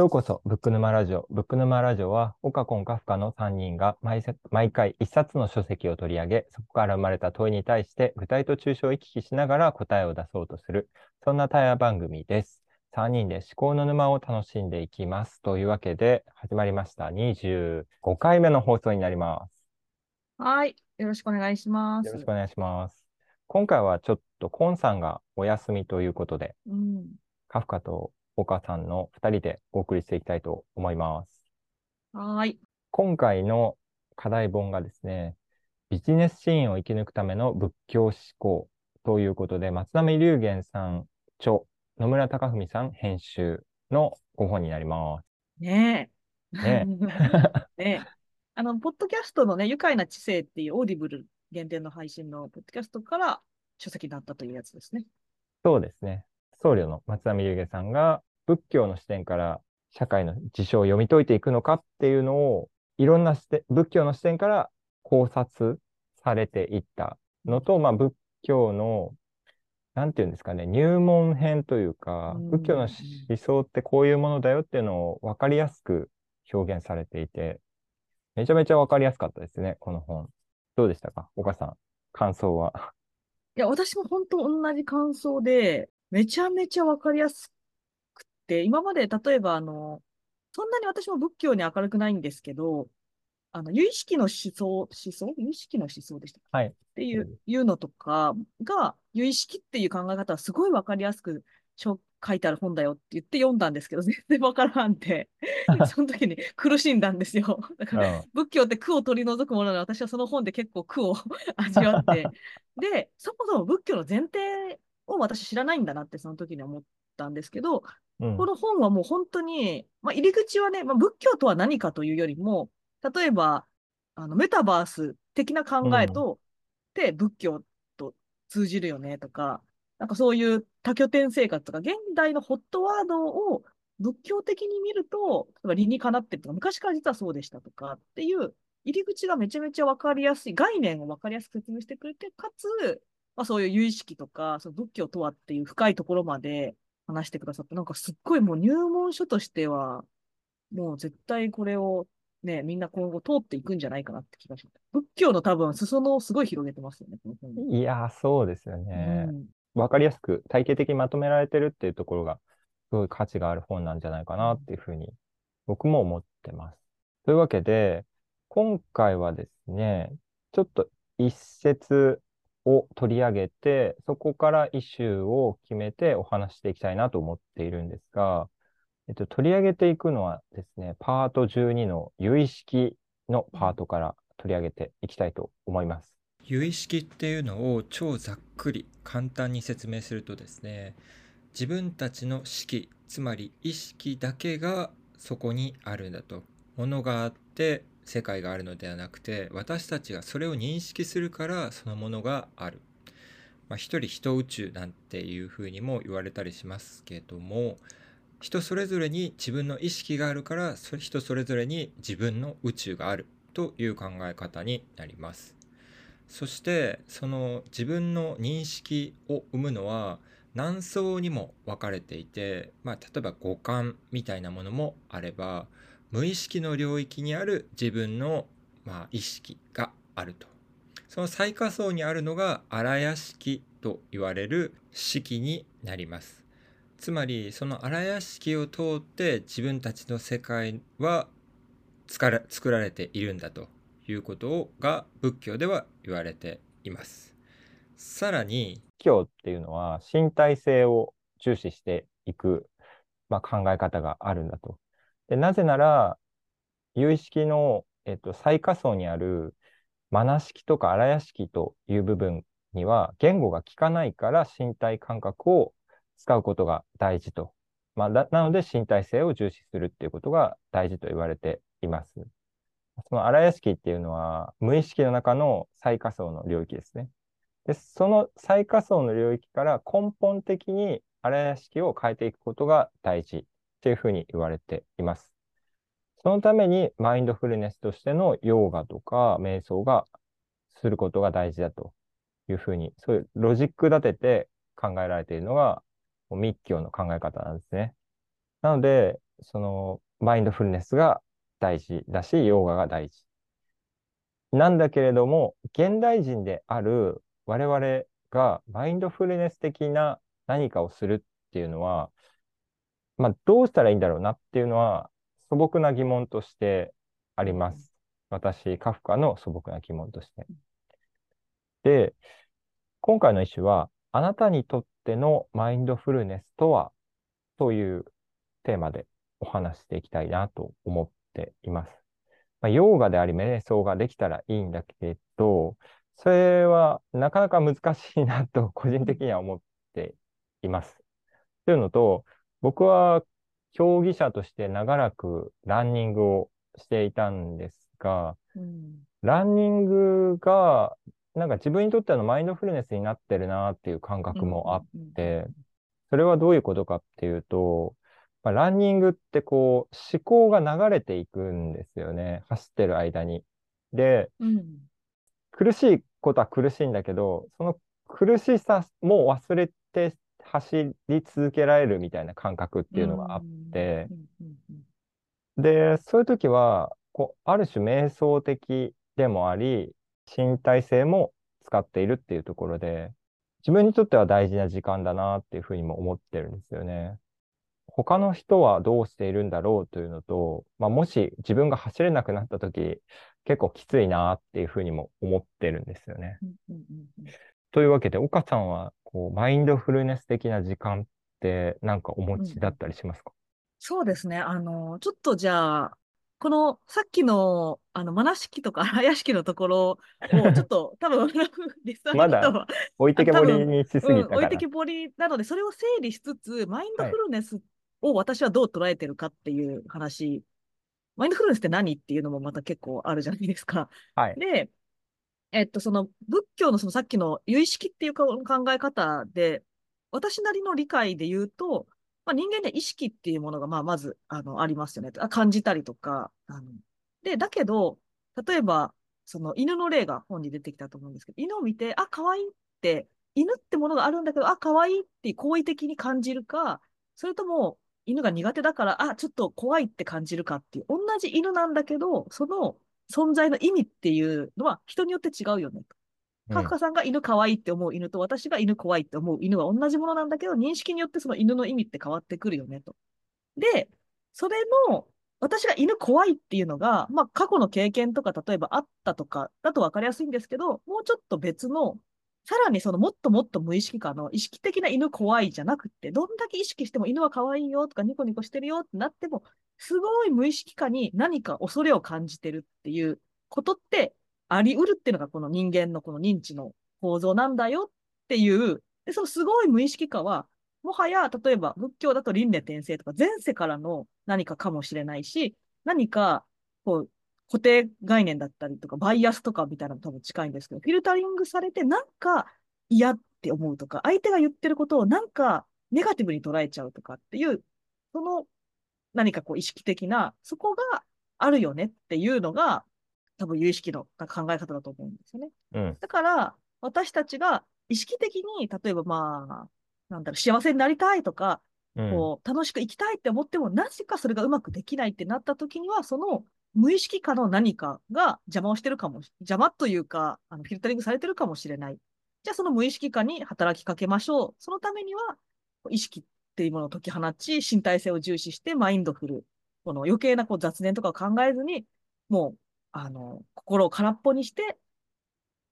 ようこそ、ブック沼ラジオ。ブック沼ラジオは、オカコンカフカの3人が毎毎回1冊の書籍を取り上げ、そこから生まれた問いに対して具体と抽象を行き来しながら答えを出そうとする、そんな対話番組です。3人で思考の沼を楽しんでいきます。というわけで、始まりました。25回目の放送になります。はい。よろしくお願いします。よろしくお願いします。今回はちょっとコンさんがお休みということで、うん、カフカと岡さんの2人でお送りしていきたいと思います。はい。今回の課題本がですね、ビジネスシーンを生き抜くための仏教思考ということで、松並龍玄さん著、野村隆文さん編集のご本になります。ねえ。ねえ。ねえ。あの、ポッドキャストのね、愉快な知性っていうオーディブル限定の配信のポッドキャストから書籍だったというやつですね。そうですね。僧侶の松並龍玄さんが仏教の視点から社会の事象を読み解いていくのかっていうのを、いろんな視点、仏教の視点から考察されていったのと、まあ、仏教の、なんていうんですかね、入門編というか、仏教の思想ってこういうものだよっていうのを分かりやすく表現されていて、めちゃめちゃ分かりやすかったですね、この本。どうでしたか？岡さん、感想は？いや、私も本当同じ感想で、めちゃめちゃ分かりやす、今まで例えば、あの、そんなに私も仏教に明るくないんですけど、あの、有意識の思想、思想？有意識の思想でしたはい。っていう、いうのとかが、有意識っていう考え方はすごいわかりやすく書いてある本だよって言って読んだんですけど、全然わからんて、その時に苦しんだんですよ。だから、仏教って苦を取り除くものなので、私はその本で結構苦を 味わって、で、そもそも仏教の前提を私知らないんだなってその時に思ったんですけど、うん、この本はもう本当に、まあ、入り口はね、まあ、仏教とは何かというよりも、例えば、あのメタバース的な考えと、うん、で仏教と通じるよねとか、なんかそういう多拠点生活とか、現代のホットワードを仏教的に見ると、例えば理にかなってるとか、昔から実はそうでしたとかっていう入り口がめちゃめちゃ分かりやすい、概念を分かりやすく説明してくれて、かつ、まあ、そういう有意識とか、その仏教とはっていう深いところまで話してくださって、なんかすっごいもう入門書としては、もう絶対これをね、みんな今後通っていくんじゃないかなって気がします。仏教の多分裾野をすごい広げてますよね、この本いや、そうですよね。わ、うん、かりやすく体系的にまとめられてるっていうところが、すごい価値がある本なんじゃないかなっていうふうに、僕も思ってます。というわけで、今回はですね、ちょっと一節を取り上げて、そこからイシューを決めてお話していきたいなと思っているんですが、えっと、取り上げていくのはですね、パート12の有意識のパートから取り上げていきたいと思います。有意識っていうのを超ざっくり簡単に説明するとですね、自分たちの識、つまり意識だけがそこにあるんだと。ものがあって世界があるのではなくて私たちがそれを認識するからそのものがある。まあ、一人一宇宙なんていうふうにも言われたりしますけども人それぞれに自分の意識があるから人それぞれに自分の宇宙があるという考え方になります。そしてその自分の認識を生むのは何層にも分かれていて、まあ、例えば五感みたいなものもあれば無意識の領域にある自分の、まあ、意識があると。その最下層にあるのが荒屋敷と言われる式になります。つまりその荒屋敷を通って自分たちの世界は作られているんだということが仏教では言われています。さらに仏教っていうのは身体性を重視していく、まあ、考え方があるんだと。でなぜなら、有意識の、えっと、最下層にあるマナ式とか荒屋式という部分には言語が効かないから身体感覚を使うことが大事と。まあ、なので身体性を重視するっていうことが大事と言われています。その荒屋敷っていうのは無意識の中の最下層の領域ですね。で、その最下層の領域から根本的に荒屋敷を変えていくことが大事っていうふうに言われています。そのためにマインドフルネスとしてのヨーガとか瞑想がすることが大事だというふうに、そういうロジック立てて考えられているのが密教の考え方なんですね。なので、その、マインドフルネスが大事だし、ヨーガが大事。なんだけれども、現代人である我々がマインドフルネス的な何かをするっていうのは、まあ、どうしたらいいんだろうなっていうのは素朴な疑問としてあります。私、カフカの素朴な疑問として。で、今回の一種は、あなたにとってのマインドフルネスとはというテーマでお話していきたいなと思っています。まあ、ヨーガであり、瞑想ができたらいいんだけど、それはなかなか難しいなと個人的には思っています。というのと、僕は競技者として長らくランニングをしていたんですが、うんランニングがなんか自分にとってのマインドフルネスになってるなっていう感覚もあっうんて、それはどういうことかっていうと、まあ、ランニングってこう思考が流れていくんですよね。走ってる間に。で、うん苦しいことは苦しいんだけど、その苦しさも忘れて走り続けられるみたいな感覚っていうのがあって、で、そういう時は、こう、ある種瞑想的でもあり、身体性も使っているっていうところで、自分にとっては大事な時間だなっていうふうにも思ってるんですよね。他の人はどうしているんだろうというのと、まあ、もし自分が走れなくなった時、結構きついなっていうふうにも思ってるんですよね。うんうんうんうんというわけで、岡さんは、こう、マインドフルネス的な時間ってなんかお持ちだったりしますか？そうですね。あの、ちょっとじゃあ、このさっきの、あの、マナ式とか荒屋敷のところを、ちょっと多分、リスナーまだ置いてけぼりにしすぎうん。置いてきぼりなので、それを整理しつつ、マインドフルネスを私はどう捉えてるかっていう話、マインドフルネスって何っていうのもまた結構あるじゃないですか。はい。で、えっと、その仏教のそのさっきの有意識っていう考え方で、私なりの理解で言うと、まあ、人間で意識っていうものがまあまずあのありますよね。感じたりとか。あので、だけど、例えば、その犬の例が本に出てきたと思うんですけど、犬を見て、あ、可愛いって、犬ってものがあるんだけど、あ、可愛いって好意的に感じるか、それとも犬が苦手だから、あ、ちょっと怖いって感じるかっていう、同じ犬なんだけど、その存在の意味っていうのは人によって違うよねと。カフカさんが犬可愛いって思う犬と私が犬怖いって思う犬は同じものなんだけど、認識によってその犬の意味って変わってくるよねと。で、それの、私が犬怖いっていうのが、まあ過去の経験とか例えばあったとかだと分かりやすいんですけど、もうちょっと別の、さらにそのもっともっと無意識化の意識的な犬怖いじゃなくて、どんだけ意識しても犬は可愛いよとかニコニコしてるよってなっても、すごい無意識化に何か恐れを感じてるっていうことってあり得るっていうのがこの人間のこの認知の構造なんだよっていう、でそのすごい無意識化は、もはや例えば仏教だと輪廻転生とか前世からの何かかもしれないし、何かこう固定概念だったりとか、バイアスとかみたいなの多分近いんですけど、フィルタリングされてなんか嫌って思うとか、相手が言ってることをなんかネガティブに捉えちゃうとかっていう、その何かこう意識的な、そこがあるよねっていうのが、多分有意識の考え方だと思うんですよね。うん。だから、私たちが意識的に、例えばまあ、なんだろう、幸せになりたいとか、うん。こう、楽しく生きたいって思っても、なぜかそれがうまくできないってなった時には、その無意識化の何かが邪魔をしてるかも、邪魔というか、あのフィルタリングされてるかもしれない。じゃあ、その無意識化に働きかけましょう。そのためには、意識っていうものを解き放ち、身体性を重視して、マインドフル。この余計なこう雑念とかを考えずに、もう、あの、心を空っぽにして、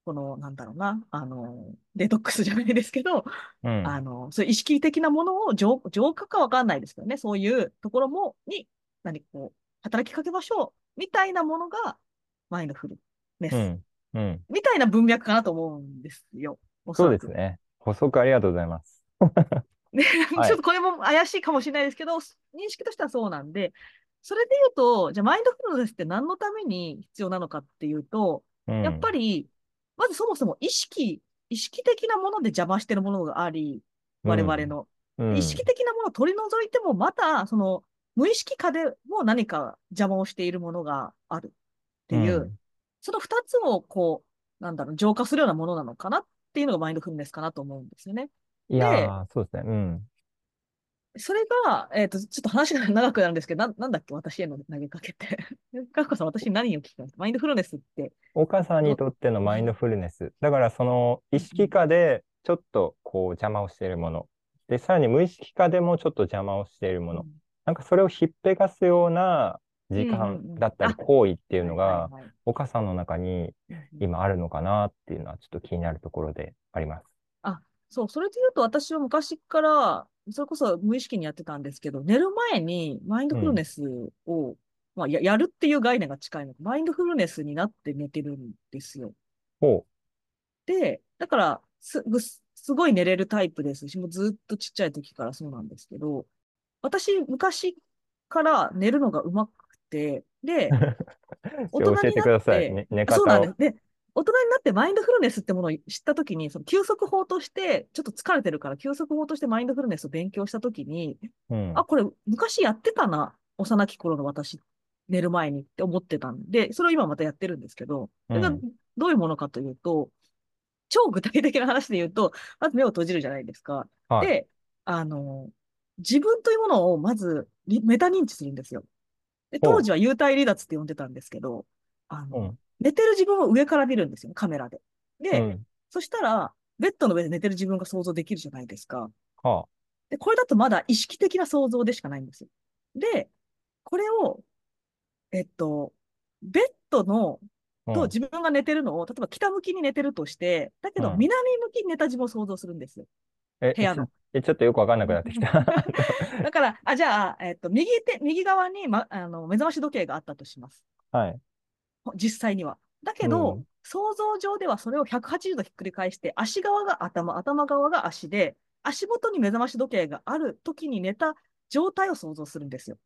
この、なんだろうな、あの、デトックスじゃないですけど、うん。あの、そういう意識的なものを浄浄化かわかんないですけどね、そういうところも、に、何かこう、働きかけましょう、みたいなものが、マインドフルネス、うん。うん。みたいな文脈かなと思うんですよ。おそそうですね。補足ありがとうございます。ね、はいちょっとこれも怪しいかもしれないですけど、認識としてはそうなんで、それで言うと、じゃあマインドフルネスって何のために必要なのかっていうと、うん。やっぱり、まずそもそも意識、意識的なもので邪魔してるものがあり、我々の。うん、意識的なものを取り除いても、また、その、無意識化でも何か邪魔をしているものがあるっていう、うんその二つをこう、なんだろう、浄化するようなものなのかなっていうのがマインドフルネスかなと思うんですよね。いやー、そうですね。うん。それが、えっ、と、ちょっと話が長くなるんですけど、ななんだっけ、私への投げかけて。かっこさん、私に何を聞きますマインドフルネスって。岡さんにとってのマインドフルネス。だからその意識下でちょっとこう邪魔をしているもの。で、さらに無意識下でもちょっと邪魔をしているもの。なんかそれをひっぺがすような時うんうんう間んだったりあ行為っていうのが岡さんの中にうん今あるのかなっていうのはちょっと気になるところであります。そう、それで言うと私は昔から、それこそ無意識にやってたんですけど、寝る前にマインドフルネスを、まあや、やるっていう概念が近いの。マインドフルネスになって寝てるんですよ。ほで、だからす、ぐすすごい寝れるタイプですし、もうずっとちっちゃい時からそうなんですけど、私、昔から寝るのがうまくて、で、う。大教えて人になっください。てね、寝方をそうなんです。。で、大人になってマインドフルネスってものを知ったときに、その休息法として、ちょっと疲れてるから休息法としてマインドフルネスを勉強したときに、うん。あ、これ昔やってたな、幼き頃の私、寝る前にって思ってたんで、それを今またやってるんですけど、それがうんどういうものかというと、超具体的な話で言うと、まず目を閉じるじゃないですか。はい。で、あの、自分というものをまずリメタ認知するんですよ。で、当時は幽体離脱って呼んでたんですけど、あの、うん。寝てる自分を上から見るんですよね、カメラで。で、うん。そしたら、ベッドの上で寝てる自分が想像できるじゃないですか。はで、これだとまだ意識的な想像でしかないんですよ。で、これを、えっと、ベッドの、あ。とうん自分が寝てるのを、例えば北向きに寝てるとして、だけどうん南向きに寝た自分を想像するんですよ。え、部屋のちょえちょっとよくわかんなくなってきた。だから、あ、じゃあ、えっと、右手、右側に、ま、あの、目覚まし時計があったとします。はい。実際には。だけど、うん想像上ではそれを180度ひっくり返して、足側が頭、頭側が足で、足元に目覚まし時計がある時に寝た状態を想像するんですよ。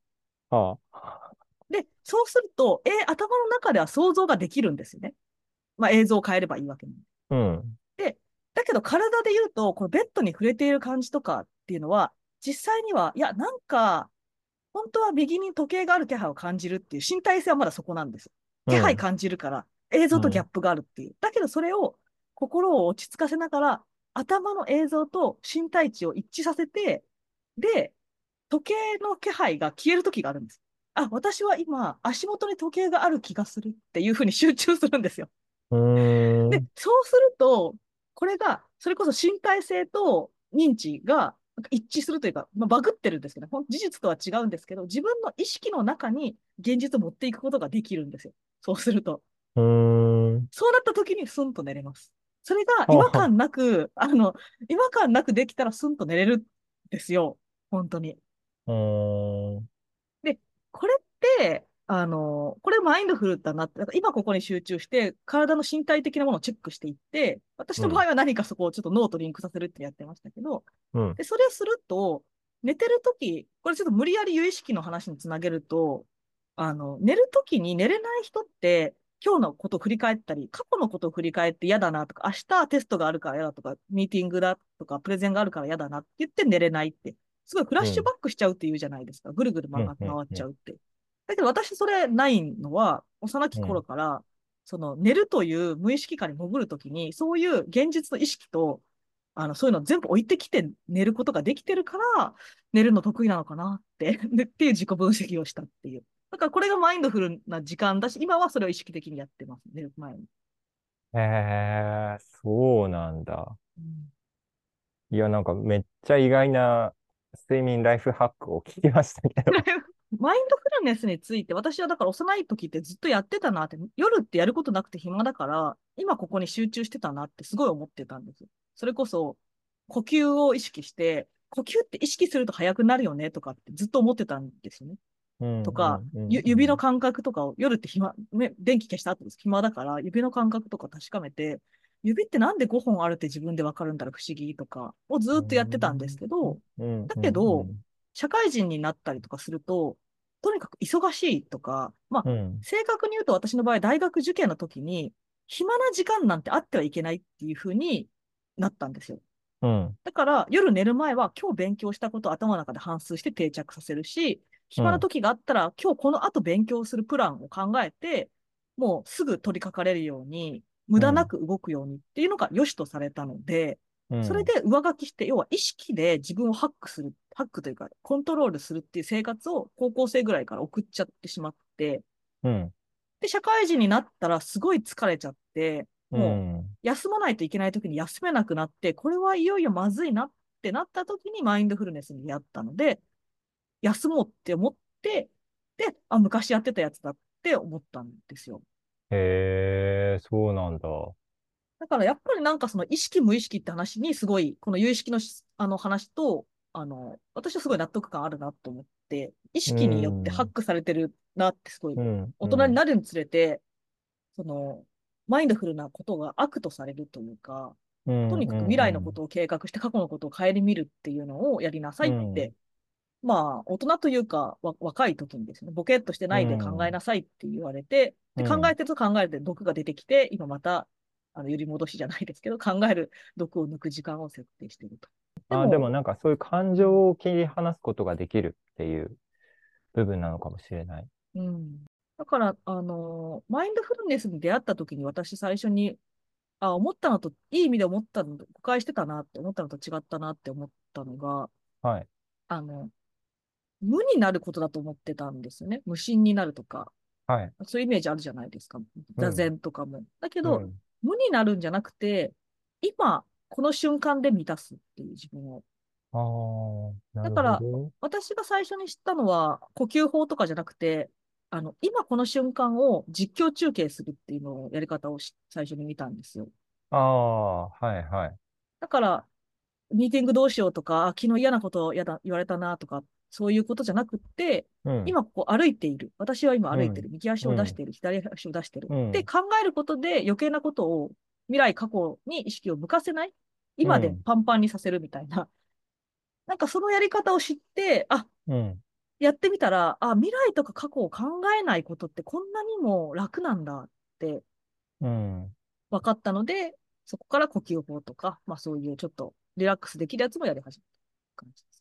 はあ。で、そうすると、えー頭の中では想像ができるんですよね。まあ、映像を変えればいいわけなんで。うん。だけど、体で言うと、このベッドに触れている感じとかっていうのは、実際には、いや、なんか、本当は右に時計がある気配を感じるっていう身体性はまだそこなんです。気配感じるから、映像とギャップがあるっていう。だけど、それを心を落ち着かせながら、頭の映像と身体値を一致させて、で、時計の気配が消える時があるんです。あ、私は今、足元に時計がある気がするっていうふうに集中するんですよ。で、そうすると、これが、それこそ身体性と認知が一致するというか、まあ、バグってるんですけど、事実とは違うんですけど、自分の意識の中に現実を持っていくことができるんですよ。そうすると。そうなった時にスンと寝れます。それがはあ違和感なく、あの、違和感なくできたらスンと寝れるんですよ。本当に。うーん。これって、あの、これマインドフルだなって、だから今ここに集中して、体の身体的なものをチェックしていって、私の場合は何かそこをちょっと脳とリンクさせるってやってましたけど、うん。で、それをすると、寝てるとき、これちょっと無理やり有意識の話につなげると、あの、寝るときに寝れない人って、今日のことを振り返ったり、過去のことを振り返って嫌だなとか、明日テストがあるから嫌だとか、ミーティングだとか、プレゼンがあるから嫌だなって言って寝れないって、すごいフラッシュバックしちゃうっていうじゃないですか。ぐるぐる回っちゃうって。だけど私それないのは、幼き頃から、その寝るという無意識下に潜るときに、そういう現実の意識と、あの、そういうのを全部置いてきて寝ることができてるから、寝るの得意なのかなって、でっていう自己分析をしたっていう。だからこれがマインドフルな時間だし、今はそれを意識的にやってます、寝る前に。へえ、そうなんだ。うんいや、なんかめっちゃ意外な睡眠ライフハックを聞きましたけど。マインドフルネスについて、私はだから幼い時ってずっとやってたなって、夜ってやることなくて暇だから、今ここに集中してたなってすごい思ってたんですよ。それこそ、呼吸を意識して、呼吸って意識すると速くなるよねとかってずっと思ってたんですよね。うんとか、うんうんゆ指の感覚とかを夜って暇、ね、電気消した後です。暇だから、指の感覚とか確かめて、指ってなんで5本あるって自分でわかるんだろう、不思議とかをずっとやってたんですけど、うんだけどうん社会人になったりとかすると、とにかく忙しいとか、まあ、うん正確に言うと私の場合、大学受験の時に、暇な時間なんてあってはいけないっていう風になったんですよ。うんだから、夜寝る前は今日勉強したことを頭の中で反芻して定着させるし、暇な時があったら、今日この後勉強するプランを考えて、もうすぐ取り掛かれるように、無駄なく動くようにっていうのが良しとされたので、うんそれで上書きして、要は意識で自分をハックする、ハックというか、コントロールするっていう生活を高校生ぐらいから送っちゃってしまって、うん。で、社会人になったらすごい疲れちゃって、う。もうん休まないといけない時に休めなくなって、これはいよいよまずいなってなった時にマインドフルネスに出会ったので、休もうって思って、で、あ、昔やってたやつだって思ったんですよ。へえ、そうなんだ。だからやっぱりなんかその意識無意識って話にすごい、この有意識のしあの話と、あの、私はすごい納得感あるなと思って、意識によってハックされてるなってすごい、うん。大人になるにつれて、その、マインドフルなことが悪とされるというか、うん、とにかく未来のことを計画して過去のことを顧みるっていうのをやりなさいって、まあ、大人というか、わ若い時にですね、ボケっとしてないで考えなさいって言われて、でうん。考えてると考えて毒が出てきて、今また、あの、揺り戻しじゃないですけど、考える毒を抜く時間を設定していると。あ、でもなんかそういう感情を切り離すことができるっていう部分なのかもしれない。うん。だから、あのマインドフルネスに出会った時に私最初に、あ、思ったのと、いい意味で思ったのと、誤解してたなって思ったのと違ったなって思ったのが、はい。あの、無になることだと思ってたんですよね。無心になるとか、はい。そういうイメージあるじゃないですか。座禅とかも。だけど、うん無になるんじゃなくて、今、この瞬間で満たすっていう自分を。だから。私が最初に知ったのは、呼吸法とかじゃなくて、あの、今この瞬間を実況中継するっていうのをやり方をし最初に見たんですよ。ああ、はいはい。だから、ミーティングどうしようとか、あ昨日嫌なことやだ言われたなとか、そういうことじゃなくって、うん。今ここ歩いている。私は今歩いてる。右足を出している。左足を出してる。うんで、考えることで余計なことを未来、過去に意識を向かせない。今でうんパンパンにさせるみたいな。なんかそのやり方を知って、あ、うん。やってみたら、あ、未来とか過去を考えないことってこんなにも楽なんだってうん。分かったので、そこから呼吸法とか、まあそういうちょっとリラックスできるやつもやり始めた感じ。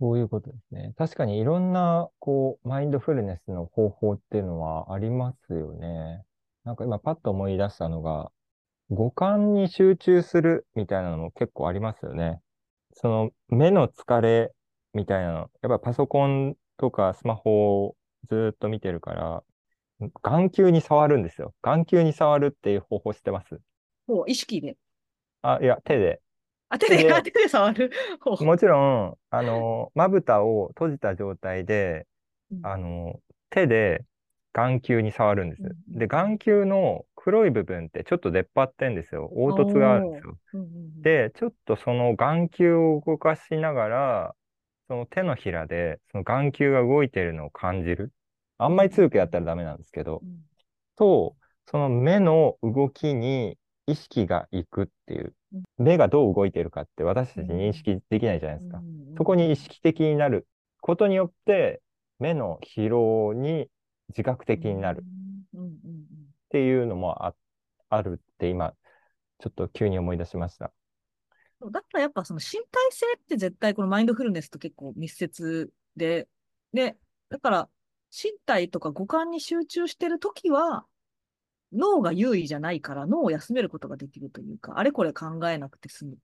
そういうことですね。確かにいろんな、こう、マインドフルネスの方法っていうのはありますよね。なんか今パッと思い出したのが、五感に集中するみたいなのも結構ありますよね。その目の疲れみたいなの、やっぱパソコンとかスマホをずーっと見てるから、眼球に触るんですよ。眼球に触るっていう方法知ってます？もう意識で。あ、いや、手で。あ、手で、であ手で触る。もちろん、あの、まぶたを閉じた状態で、うんあの、手で眼球に触るんです。うんで、眼球の黒い部分ってちょっと出っ張ってんですよ。凹凸があるんですよ。うんうんうん、で、ちょっとその眼球を動かしながら、その手のひらで、その眼球が動いてるのを感じる。あんまり強くやったらダメなんですけどう、んと、その目の動きに意識がいくっていううん。目がどう動いてるかって私たち認識できないじゃないですか。うんそこに意識的になることによって、目の疲労に自覚的になる。っていうのもああるって今、ちょっと急に思い出しました。だからやっぱその身体性って絶対このマインドフルネスと結構密接で、で、だから身体とか五感に集中してるときは脳が優位じゃないから脳を休めることができるというか、あれこれ考えなくて済むって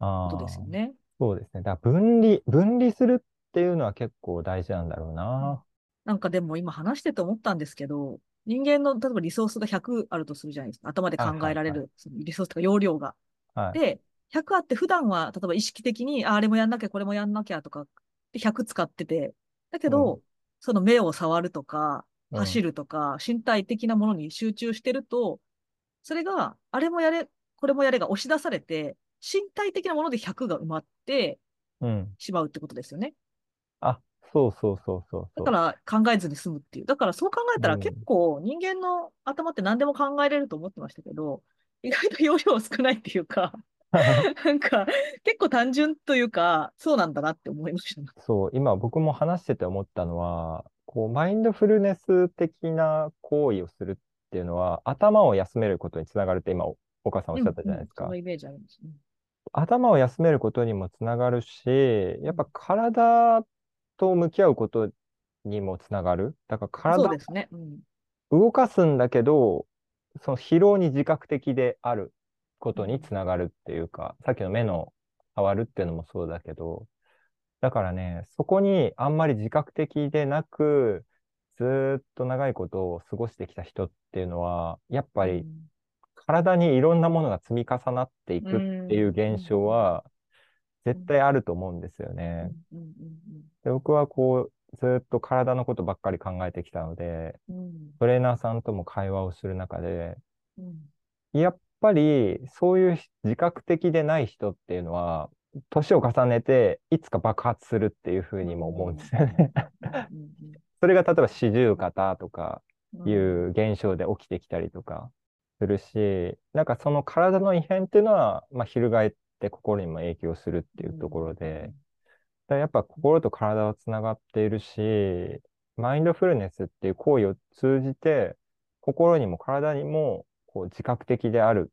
あことですよね。そうですね。だから分離、分離するっていうのは結構大事なんだろうな。なんかでも今話してて思ったんですけど、人間の例えばリソースが100あるとするじゃないですか。頭で考えられるそのリソースとか容量が。はい。で、100あって普段は例えば意識的にああれもやんなきゃこれもやんなきゃとかで100使ってて、だけど、うその目を触るとか、うん走るとか、身体的なものに集中してると、それがあれもやれ、これもやれが押し出されて、身体的なもので100が埋まってうん。しまうってことですよね。あ、そうそうそうそうそう。だから考えずに済むっていう。だからそう考えたらうん結構人間の頭って何でも考えれると思ってましたけど、意外と容量少ないっていうか、なんか結構単純というか、そうなんだなって思いました。そう、今僕も話してて思ったのは、こう、マインドフルネス的な行為をするっていうのは、頭を休めることにつながるって今、お岡さんおっしゃったじゃないですかうんうんその。イメージありますね。頭を休めることにもつながるし、やっぱ体と向き合うことにもつながる。だから体ね。うん。動かすんだけど、その疲労に自覚的であることにつながるっていうか、さっきの目の触るっていうのもそうだけど、だからね、そこにあんまり自覚的でなく、ずーっと長いことを過ごしてきた人っていうのは、やっぱり体にいろんなものが積み重なっていくっていう現象は、絶対あると思うんですよね。で僕はこう、ずーっと体のことばっかり考えてきたので、トレーナーさんとも会話をする中で、うん。やっぱりそういう自覚的でない人っていうのは、年を重ねていつか爆発するっていうふうにも思うんですよね。うんそれが例えば四十肩とかうんいう現象で起きてきたりとかするし、なんかその体の異変っていうのは、まあ、翻って心にも影響するっていうところで、だやっぱ心と体はつながっているし、マインドフルネスっていう行為を通じて、心にも体にもこう自覚的である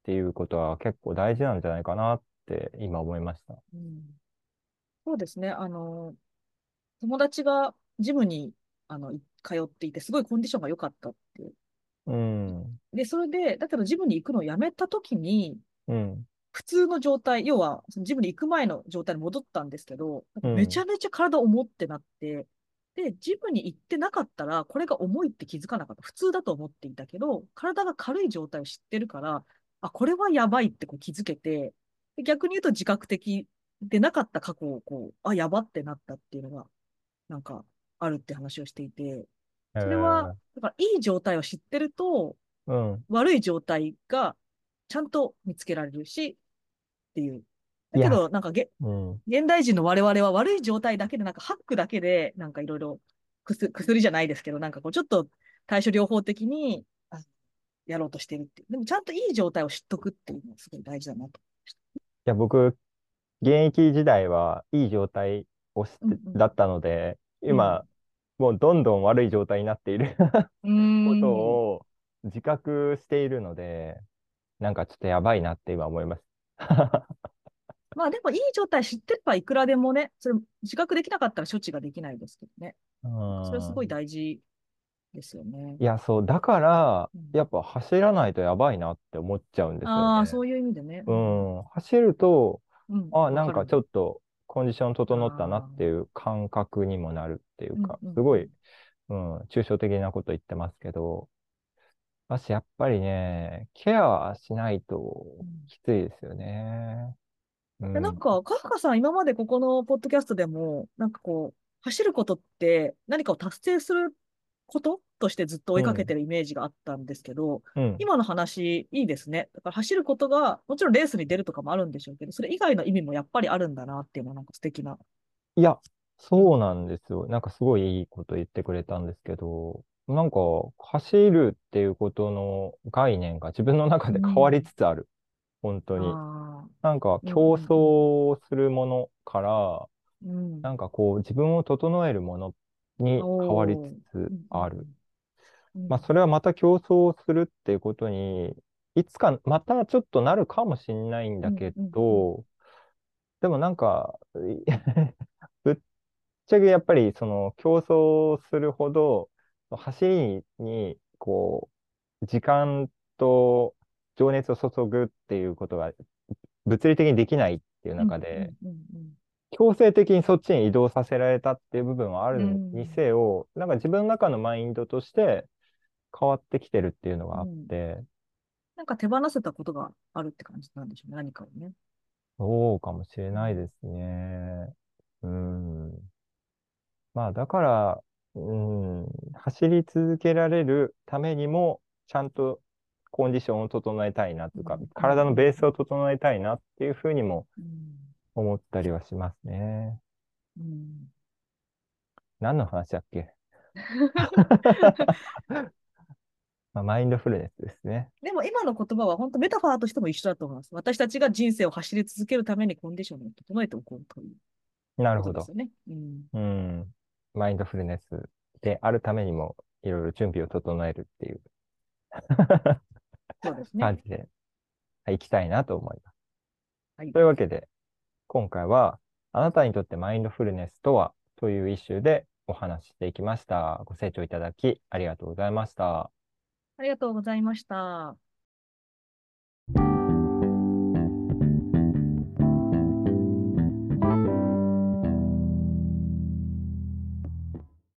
っていうことは結構大事なんじゃないかなって今思いました。うんそうですね。あの、友達がジムにあのい通っていて、すごいコンディションが良かったって。うん。で、それで、だけどジムに行くのをやめたときに、うん。普通の状態、要は、そのジムに行く前の状態に戻ったんですけど、うんめちゃめちゃ体重ってなって、で、ジムに行ってなかったら、これが重いって気づかなかった。普通だと思っていたけど、体が軽い状態を知ってるから、あ、これはやばいってこう気づけて、で逆に言うと自覚的でなかった過去をこう、あ、やばってなったっていうのが、なんか、あるって話をしていて、それは、だからいい状態を知ってると、えー、うん。悪い状態がちゃんと見つけられるし、っていう。だけど、なんかげ、うん。現代人の我々は悪い状態だけで、なんかハックだけで、なんかいろいろ薬、薬じゃないですけど、なんかこう、ちょっと対処療法的にあやろうとしてるっていう。でも、ちゃんといい状態を知っとくっていうのがすごい大事だなと。いや、僕、現役時代はいい状態をしてうんうんだったので、今、もうどんどん悪い状態になっているうこーん とを自覚しているので、なんかちょっとやばいなって今思います。まあでもいい状態知ってればいくらでもね、それ自覚できなかったら処置ができないですけどね。それはすごい大事ですよね。いや、そう、だからうん、やっぱ走らないとやばいなって思っちゃうんですよああ、ね。そういう意味でね。うん、走ると、うん。あ、なんかちょっっとコンディション整ったなっていう感覚にもなるっていうかすごい、うん、抽象的なこと言ってますけど、私やっぱりね、ケアしないときついですよね。うん、なんか、カフカさん、今までここのポッドキャストでも、なんかこう、走ることって何かを達成することとしてずっと追いかけてるイメージがあったんですけど、うん、今の話、いいですね。だから走ることが、もちろんレースに出るとかもあるんでしょうけど、それ以外の意味もやっぱりあるんだなっていうのは、なんか素敵な。いや、そうなんですよ。なんかすごいいいこと言ってくれたんですけど、なんか走るっていうことの概念が自分の中で変わりつつある。本当に。なんかうん競争するものから、うん。なんかこう自分を整えるものに変わりつつある。うん。まあそれはまた競争するっていうことに、いつかまたちょっとなるかもしれないんだけど、でもなんか、ぶっちゃけやっぱりその競争するほど、走りにこう、時間と情熱を注ぐっていうことが物理的にできないっていう中で、強制的にそっちに移動させられたっていう部分はあるうんにせよ、なんか自分の中のマインドとして変わってきてるっていうのがあって、なんか手放せたことがあるって感じなんでしょうね、何かをね。そうかもしれないですね。うん。まあだから、うん、走り続けられるためにも、ちゃんとコンディションを整えたいなとかうん、体のベースを整えたいなっていうふうにもうん思ったりはしますね。うん何の話だっけ？まあ、マインドフルネスですね。でも今の言葉は本当メタファーとしても一緒だと思います。私たちが人生を走り続けるためにコンディションを整えておこうというなるほど。うん。うん。マインドフルネスであるためにも、いろいろ準備を整えるっていうそうですね。感じで、はい行きたいなと思います。はいというわけで、今回は、あなたにとってマインドフルネスとはというイシューでお話ししていきました。ご清聴いただきありがとうございました。ありがとうございました。